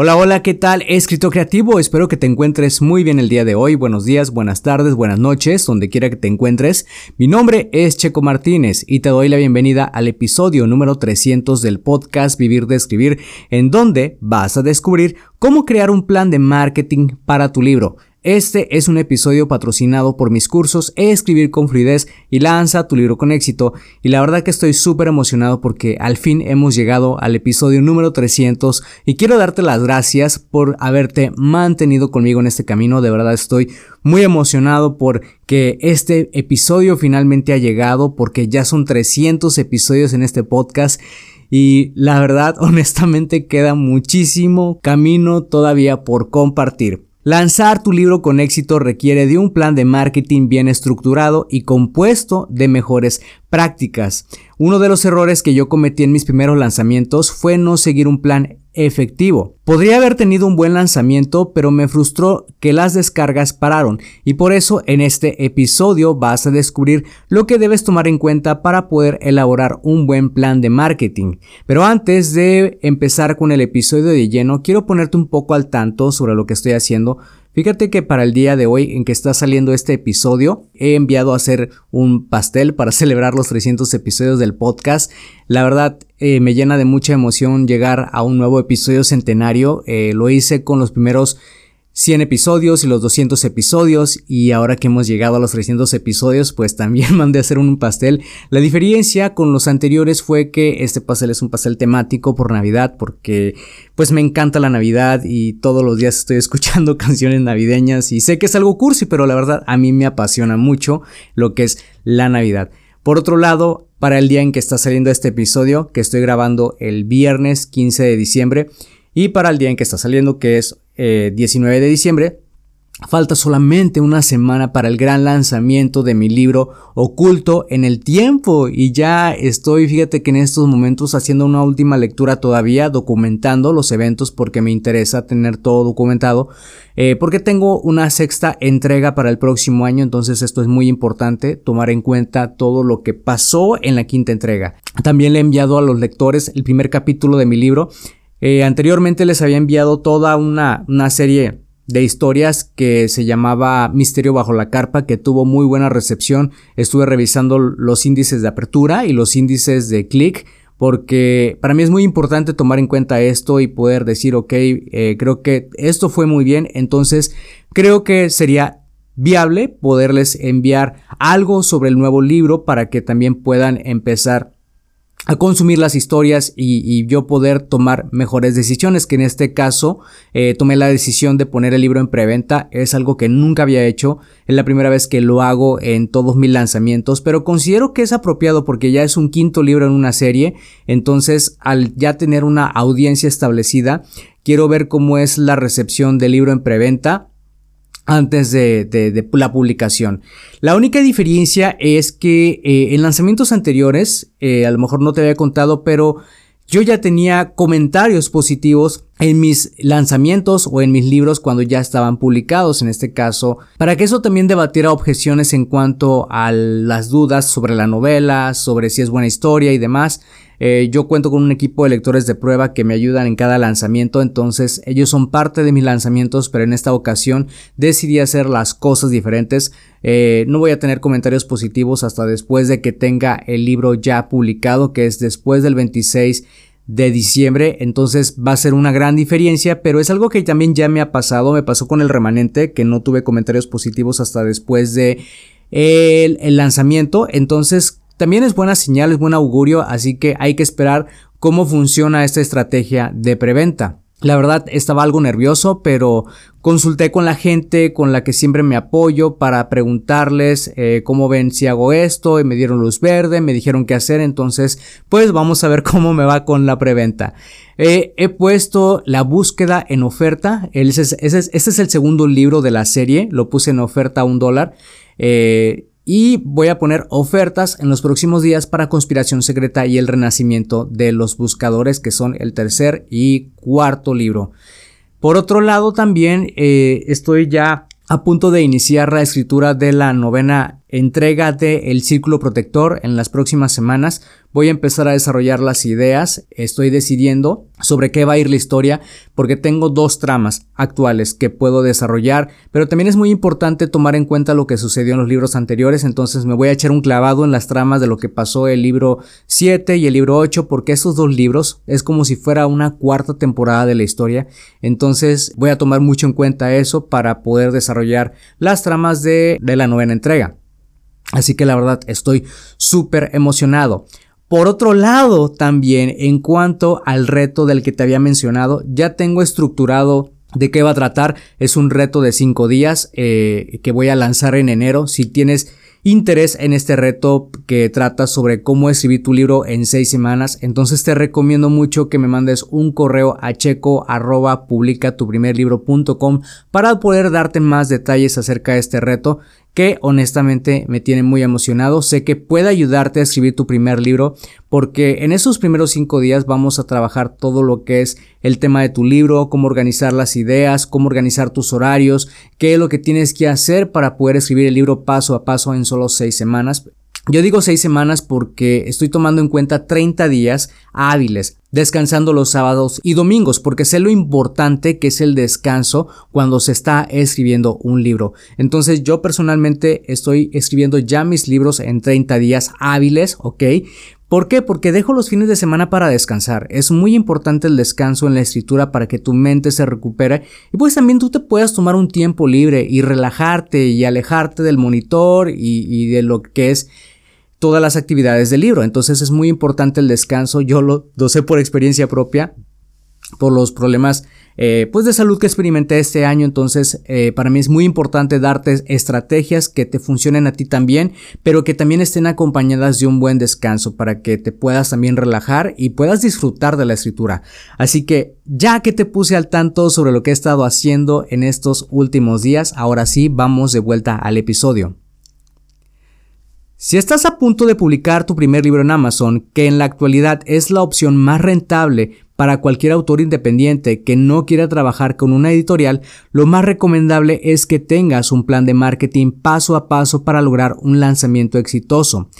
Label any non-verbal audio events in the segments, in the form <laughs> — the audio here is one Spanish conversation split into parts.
Hola, hola, ¿qué tal? Escritor creativo, espero que te encuentres muy bien el día de hoy. Buenos días, buenas tardes, buenas noches, donde quiera que te encuentres. Mi nombre es Checo Martínez y te doy la bienvenida al episodio número 300 del podcast Vivir de Escribir, en donde vas a descubrir cómo crear un plan de marketing para tu libro. Este es un episodio patrocinado por mis cursos Escribir con Fluidez y Lanza tu libro con éxito. Y la verdad que estoy súper emocionado porque al fin hemos llegado al episodio número 300 y quiero darte las gracias por haberte mantenido conmigo en este camino. De verdad estoy muy emocionado por que este episodio finalmente ha llegado porque ya son 300 episodios en este podcast. Y la verdad, <laughs> honestamente, queda muchísimo camino todavía por compartir. Lanzar tu libro con éxito requiere de un plan de marketing bien estructurado y compuesto de mejores prácticas. Uno de los errores que yo cometí en mis primeros lanzamientos fue no seguir un plan efectivo. Podría haber tenido un buen lanzamiento, pero me frustró que las descargas pararon y por eso en este episodio vas a descubrir lo que debes tomar en cuenta para poder elaborar un buen plan de marketing. Pero antes de empezar con el episodio de lleno, quiero ponerte un poco al tanto sobre lo que estoy haciendo Fíjate que para el día de hoy en que está saliendo este episodio, he enviado a hacer un pastel para <laughs> celebrar los 300 episodios del podcast. La verdad, eh, me llena de mucha emoción llegar a un nuevo episodio centenario. Eh, lo hice con los primeros 100 episodios y los 200 episodios y ahora que hemos llegado a los 300 episodios pues también <laughs> mandé a hacer un pastel. La diferencia con los anteriores fue que este pastel es un pastel temático por Navidad porque pues me encanta la Navidad y todos los días estoy <laughs> escuchando canciones navideñas y sé que es algo cursi pero la verdad a mí me apasiona mucho lo que es la Navidad. Por otro lado, para el día en que está saliendo este episodio, que estoy grabando el viernes 15 de diciembre, y para el día en que está saliendo, que es 19 eh, de diciembre, Falta solamente una semana para el gran lanzamiento de mi libro Oculto en el Tiempo y ya estoy, fíjate que en estos momentos haciendo una última lectura todavía, documentando los eventos porque me interesa tener todo documentado, eh, porque tengo una sexta entrega para el próximo año, entonces esto es muy importante, tomar en cuenta todo lo que pasó en la quinta entrega. También le he enviado a los lectores el primer capítulo de mi libro eh, anteriormente les había enviado toda una, una serie de historias que se llamaba Misterio bajo la carpa, que tuvo muy buena recepción. Estuve revisando los índices de apertura y los índices de clic, porque para mí es muy importante tomar en cuenta esto y poder decir, ok, eh, creo que esto fue muy bien, entonces creo que sería viable poderles enviar algo sobre el nuevo libro para que también puedan empezar a consumir las historias y, yo poder tomar mejores decisiones, que en este caso eh, tomé la decisión de poner el libro en preventa, es algo que nunca había hecho, es la primera vez que lo hago en todos mis lanzamientos, pero considero que es apropiado porque ya es un quinto libro en una serie, entonces al ya tener una audiencia establecida, quiero ver cómo es la recepción del libro en preventa antes de, la publicación. La única diferencia es que eh, en lanzamientos anteriores, eh, a lo mejor no te había contado, pero yo ya tenía comentarios positivos en mis lanzamientos o en mis libros cuando ya estaban publicados en este caso, para que eso también debatiera objeciones en cuanto a las dudas sobre la novela, sobre si es buena historia y demás. Eh, yo cuento con un equipo de lectores de prueba que me ayudan en cada lanzamiento, entonces ellos son parte de mis lanzamientos, pero en esta ocasión decidí hacer las cosas diferentes. Eh, no voy a tener comentarios positivos hasta después de que tenga el libro ya publicado, que es después del 26 de diciembre, entonces va a ser una gran diferencia, pero es algo que también ya me ha pasado, me pasó con el remanente, que no tuve comentarios positivos hasta después de el lanzamiento, entonces también es buena señal, es buen augurio, así que hay que esperar cómo funciona esta estrategia de preventa. La verdad estaba algo nervioso, pero consulté con la gente con la que siempre me apoyo para preguntarles eh, cómo ven si hago esto y me dieron luz verde, me dijeron qué hacer, entonces pues vamos a ver <laughs> cómo me va con la preventa. Eh, he puesto la búsqueda en oferta, ese es, ese es, el segundo libro de la serie, lo puse en oferta a un dólar. Eh, y voy a poner ofertas en los próximos días para Conspiración Secreta y el Renacimiento de los Buscadores, que son el tercer y cuarto libro. Por otro lado, también eh, estoy ya a punto de iniciar la escritura de la novena entrega de El Círculo Protector en las próximas semanas. Voy a empezar a desarrollar las ideas. Estoy decidiendo sobre qué va a ir la historia porque tengo dos tramas actuales que puedo desarrollar, pero también es muy importante tomar en cuenta lo que sucedió en los libros anteriores, entonces me voy a echar un clavado en las tramas de lo que pasó el libro 7 y el libro 8 porque esos dos libros es como si fuera una cuarta temporada de la historia, entonces voy a tomar mucho en cuenta eso para poder desarrollar las tramas de, de la novena entrega. Así que la verdad estoy súper emocionado. Por otro lado, también en cuanto al reto del que te había mencionado, ya tengo estructurado de qué va a tratar. Es un reto de 5 días eh, que voy a lanzar en enero. Si tienes interés en este reto que trata sobre cómo escribir tu libro en 6 semanas, entonces te recomiendo mucho que me mandes un correo a checo arroba para poder darte más detalles acerca de este reto que honestamente me tiene muy emocionado. Sé que puede ayudarte a escribir tu primer libro porque en esos primeros cinco días vamos a trabajar todo lo que es el tema de tu libro, cómo organizar las ideas, cómo organizar tus horarios, qué es lo que tienes que hacer para poder escribir el libro paso a paso en solo seis semanas. Yo digo seis semanas porque estoy tomando en cuenta 30 días hábiles, descansando los sábados y domingos, porque sé lo importante que es el descanso cuando se está escribiendo un libro. Entonces yo personalmente estoy escribiendo ya mis libros en 30 días hábiles, ¿ok? ¿Por qué? Porque dejo los fines de semana para descansar. Es muy importante el descanso en la escritura para que tu mente se recupere y pues también tú te puedas tomar un tiempo libre y relajarte y alejarte del monitor y, y de lo que es todas las actividades del libro. Entonces es muy importante el descanso. Yo lo, sé por experiencia propia, por los problemas eh, pues de salud que experimenté este año. Entonces eh, para mí es muy importante darte estrategias que te funcionen a ti también, pero que también estén acompañadas de un buen descanso para que te puedas también relajar y puedas disfrutar de la escritura. Así que ya que te puse al tanto sobre lo que he estado haciendo en estos últimos días, ahora sí vamos de vuelta al episodio. Si estás a punto de publicar tu primer libro en Amazon, que en la actualidad es la opción más rentable para cualquier autor independiente que no quiera trabajar con una editorial, lo más recomendable es que tengas un plan de marketing paso a paso para lograr un lanzamiento exitoso.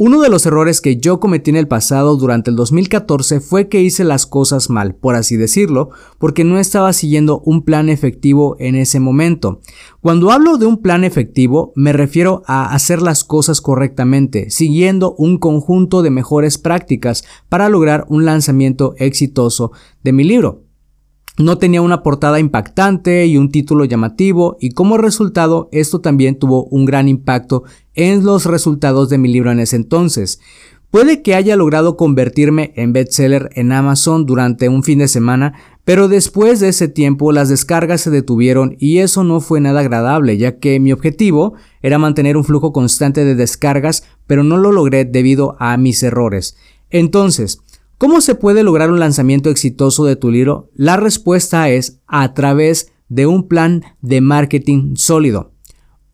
Uno de los errores que yo cometí en el pasado durante el 2014 fue que hice las cosas mal, por así decirlo, porque no estaba siguiendo un plan efectivo en ese momento. Cuando hablo de un plan efectivo, me refiero a hacer las cosas correctamente, siguiendo un conjunto de mejores prácticas para lograr un lanzamiento exitoso de mi libro. No tenía una portada impactante y un título llamativo y como resultado esto también tuvo un gran impacto en los resultados de mi libro en ese entonces. Puede que haya logrado convertirme en bestseller en Amazon durante un fin de semana, pero después de ese tiempo las descargas se detuvieron y eso no fue nada agradable, ya que mi objetivo era mantener un flujo constante de descargas, pero no lo logré debido a mis errores. Entonces, ¿Cómo se puede lograr un lanzamiento exitoso de tu libro? La respuesta es a través de un plan de marketing sólido.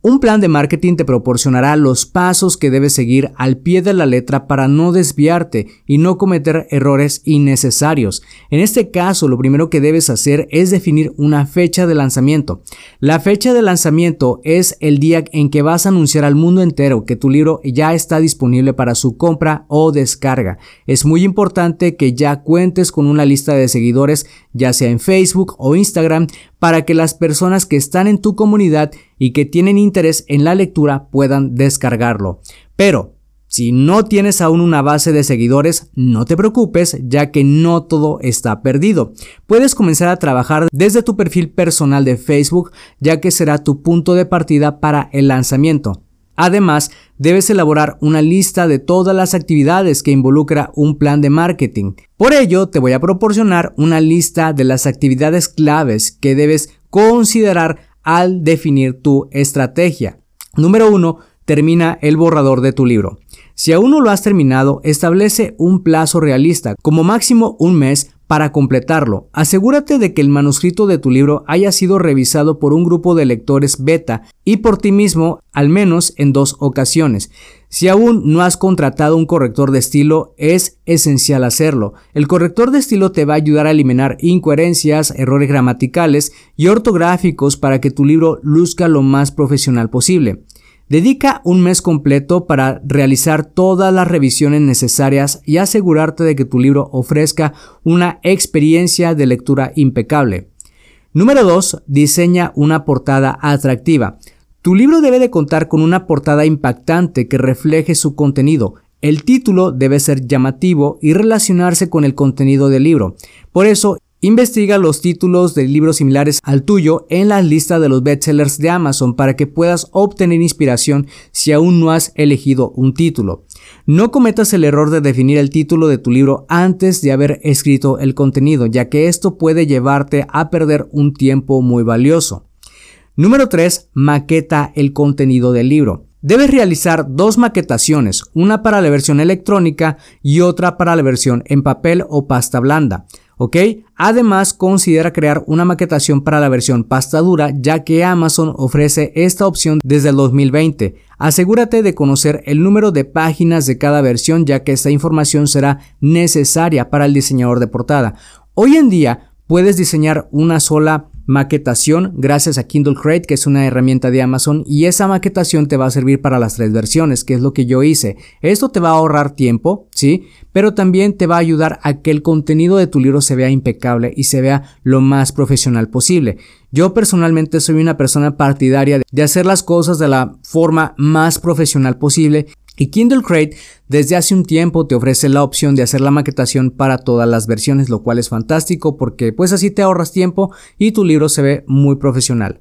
Un plan de marketing te proporcionará los pasos que debes seguir al pie de la letra para no desviarte y no cometer errores innecesarios. En este caso, lo primero que debes hacer es definir una fecha de lanzamiento. La fecha de lanzamiento es el día en que vas a anunciar al mundo entero que tu libro ya está disponible para su compra o descarga. Es muy importante que ya cuentes con una lista de seguidores, ya sea en Facebook o Instagram, para que las personas que están en tu comunidad y que tienen interés en la lectura puedan descargarlo. Pero, si no tienes aún una base de seguidores, no te preocupes, ya que no todo está perdido. Puedes comenzar a trabajar desde tu perfil personal de Facebook, ya que será tu punto de partida para el lanzamiento. Además, debes elaborar una lista de todas las actividades que involucra un plan de marketing. Por ello, te voy a proporcionar una lista de las actividades claves que debes considerar al definir tu estrategia. Número 1. Termina el borrador de tu libro. Si aún no lo has terminado, establece un plazo realista, como máximo un mes, para completarlo. Asegúrate de que el manuscrito de tu libro haya sido revisado por un grupo de lectores beta y por ti mismo al menos en dos ocasiones. Si aún no has contratado un corrector de estilo, es esencial hacerlo. El corrector de estilo te va a ayudar a eliminar incoherencias, errores gramaticales y ortográficos para que tu libro luzca lo más profesional posible. Dedica un mes completo para realizar todas las revisiones necesarias y asegurarte de que tu libro ofrezca una experiencia de lectura impecable. Número 2. Diseña una portada atractiva. Tu libro debe de contar con una portada impactante que refleje su contenido. El título debe ser llamativo y relacionarse con el contenido del libro. Por eso, Investiga los títulos de libros similares al tuyo en la lista de los bestsellers de Amazon para que puedas obtener inspiración si aún no has elegido un título. No cometas el error de definir el título de tu libro antes de haber escrito el contenido, ya que esto puede llevarte a perder un tiempo muy valioso. Número 3. Maqueta el contenido del libro. Debes realizar dos maquetaciones, una para la versión electrónica y otra para la versión en papel o pasta blanda. ¿Ok? Además, considera crear una maquetación para la versión pasta dura, ya que Amazon ofrece esta opción desde el 2020. Asegúrate de conocer el número de páginas de cada versión, ya que esta información será necesaria para el diseñador de portada. Hoy en día, puedes diseñar una sola maquetación gracias a Kindle Crate, que es una herramienta de Amazon, y esa maquetación te va a servir para las tres versiones, que es lo que yo hice. Esto te va a ahorrar tiempo, ¿sí? Pero también te va a ayudar a que el contenido de tu libro se vea impecable y se vea lo más profesional posible. Yo personalmente soy una persona partidaria de hacer las cosas de la forma más profesional posible y Kindle Crate desde hace un tiempo te ofrece la opción de hacer la maquetación para todas las versiones, lo cual es fantástico porque pues así te ahorras tiempo y tu libro se ve muy profesional.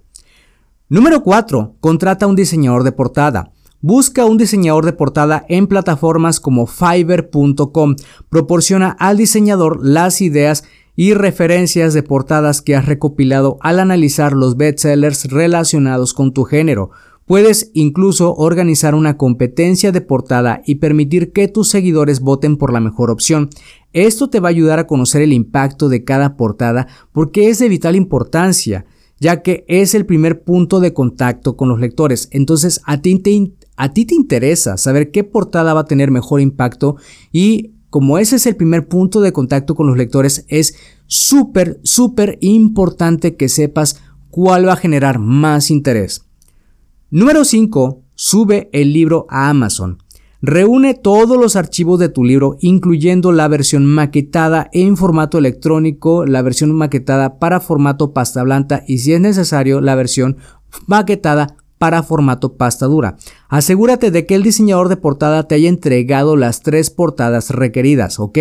Número 4. Contrata un diseñador de portada. Busca un diseñador de portada en plataformas como fiverr.com. Proporciona al diseñador las ideas y referencias de portadas que has recopilado al analizar los bestsellers relacionados con tu género. Puedes incluso organizar una competencia de portada y permitir que tus seguidores voten por la mejor opción. Esto te va a ayudar a conocer el impacto de cada portada porque es de vital importancia, ya que es el primer punto de contacto con los lectores. Entonces a ti te, a ti te interesa saber qué portada va a tener mejor impacto y como ese es el primer punto de contacto con los lectores, es súper, súper importante que sepas cuál va a generar más interés. Número 5. Sube el libro a Amazon. Reúne todos los archivos de tu libro, incluyendo la versión maquetada en formato electrónico, la versión maquetada para formato pasta blanca y si es necesario la versión maquetada para formato pasta dura. Asegúrate de que el diseñador de portada te haya entregado las tres portadas requeridas, ¿ok?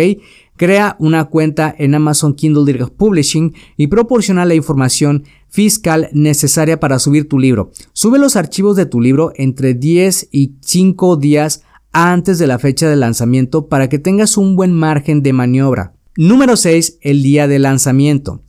Crea una cuenta en Amazon Kindle Direct Publishing y proporciona la información fiscal necesaria para subir tu libro. Sube los archivos de tu libro entre 10 y 5 días antes de la fecha de lanzamiento para que tengas un buen margen de maniobra. Número 6. El día de lanzamiento.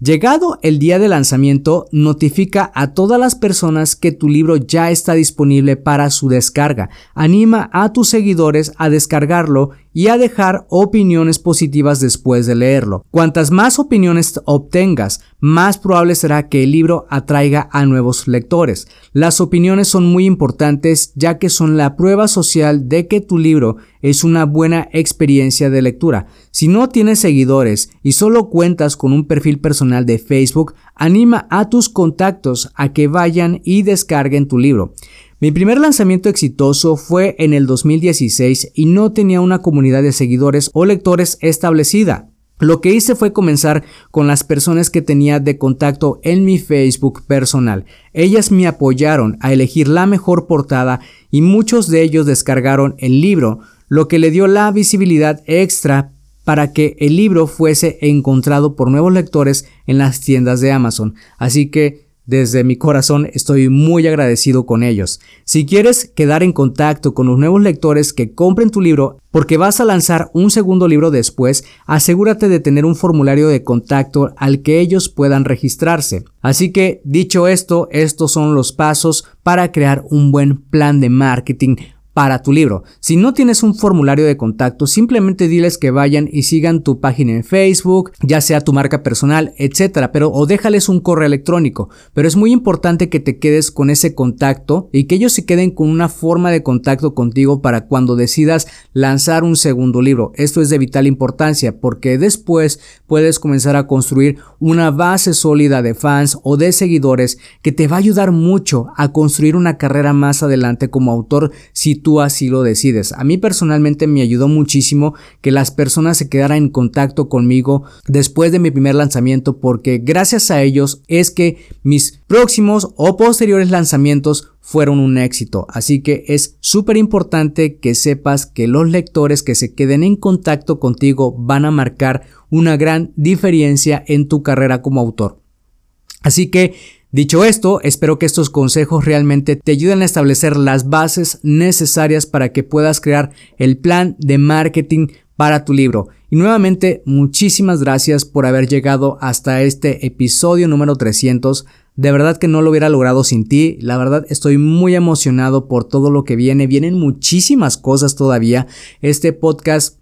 Llegado el día de lanzamiento, notifica a todas las personas que tu libro ya está disponible para su descarga. Anima a tus seguidores a descargarlo y a dejar opiniones positivas después de leerlo. Cuantas más opiniones obtengas, más probable será que el libro atraiga a nuevos lectores. Las opiniones son muy importantes ya que son la prueba social de que tu libro es una buena experiencia de lectura. Si no tienes seguidores y solo cuentas con un perfil personal de Facebook, anima a tus contactos a que vayan y descarguen tu libro. Mi primer lanzamiento exitoso fue en el 2016 y no tenía una comunidad de seguidores o lectores establecida. Lo que hice fue comenzar con las personas que tenía de contacto en mi Facebook personal. Ellas me apoyaron a elegir la mejor portada y muchos de ellos descargaron el libro, lo que le dio la visibilidad extra para que el libro fuese encontrado por nuevos lectores en las tiendas de Amazon. Así que desde mi corazón estoy muy agradecido con ellos. Si quieres quedar en contacto con los nuevos lectores que compren tu libro porque vas a lanzar un segundo libro después, asegúrate de tener un formulario de contacto al que ellos puedan registrarse. Así que, dicho esto, estos son los pasos para crear un buen plan de marketing para tu libro. Si no tienes un formulario de contacto, simplemente diles que vayan y sigan tu página en Facebook, ya sea tu marca personal, etcétera, pero o déjales un correo electrónico. Pero es muy importante que te quedes con ese contacto y que ellos se queden con una forma de contacto contigo para cuando decidas lanzar un segundo libro. Esto es de vital importancia porque después puedes comenzar a construir una base sólida de fans o de seguidores que te va a ayudar mucho a construir una carrera más adelante como autor si tú así lo decides. A mí personalmente me ayudó muchísimo que las personas se quedaran en contacto conmigo después de mi primer lanzamiento porque gracias a ellos es que mis próximos o posteriores lanzamientos fueron un éxito. Así que es súper importante que sepas que los lectores que se queden en contacto contigo van a marcar una gran diferencia en tu carrera como autor. Así que Dicho esto, espero que estos consejos realmente te ayuden a establecer las bases necesarias para que puedas crear el plan de marketing para tu libro. Y nuevamente, muchísimas gracias por haber llegado hasta este episodio número 300. De verdad que no lo hubiera logrado sin ti. La verdad estoy muy emocionado por todo lo que viene. Vienen muchísimas cosas todavía. Este podcast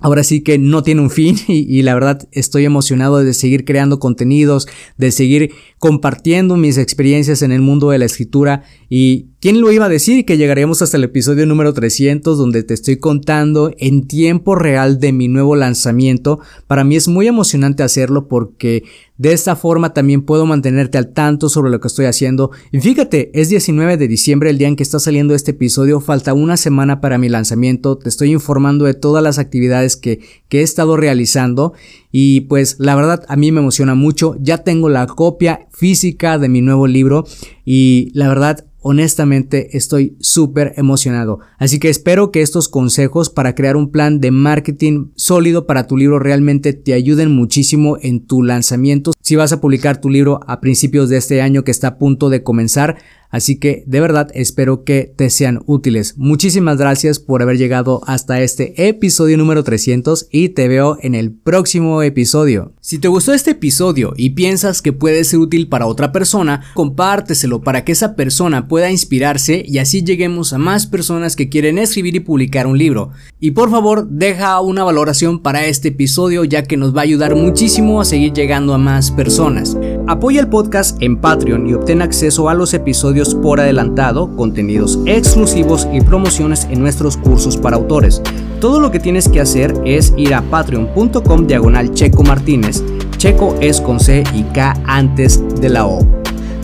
ahora sí que no tiene un fin y, la verdad estoy emocionado de seguir creando contenidos, de seguir compartiendo mis experiencias en el mundo de la escritura y quién lo iba a decir que llegaremos hasta el episodio número 300 donde te estoy contando en tiempo real de mi nuevo lanzamiento. Para mí es muy emocionante hacerlo porque de esta forma también puedo mantenerte al tanto sobre lo que estoy haciendo. Y fíjate, es 19 de diciembre el día en que está saliendo este episodio, falta una semana para mi lanzamiento, te estoy informando de todas las actividades que, que he estado realizando y pues la verdad a mí me emociona mucho, ya tengo la copia física de mi nuevo libro y la verdad honestamente estoy súper emocionado. Así que espero que estos consejos para crear un plan de marketing sólido para tu libro realmente te ayuden muchísimo en tu lanzamiento. Si vas a publicar tu libro a principios de este año que está a punto de comenzar, Así que de verdad espero que te sean útiles. Muchísimas gracias por haber llegado hasta este episodio número 300 y te veo en el próximo episodio. Si te gustó este episodio y piensas que puede ser útil para otra persona, compárteselo para que esa persona pueda inspirarse y así lleguemos a más personas que quieren escribir y publicar un libro. Y por favor, deja una valoración para este episodio ya que nos va a ayudar muchísimo a seguir llegando a más personas. Apoya el podcast en Patreon y obtén acceso a los episodios por adelantado, contenidos exclusivos y promociones en nuestros cursos para autores. Todo lo que tienes que hacer es ir a patreon.com diagonal Checo Martínez. Checo es con C y K antes de la O.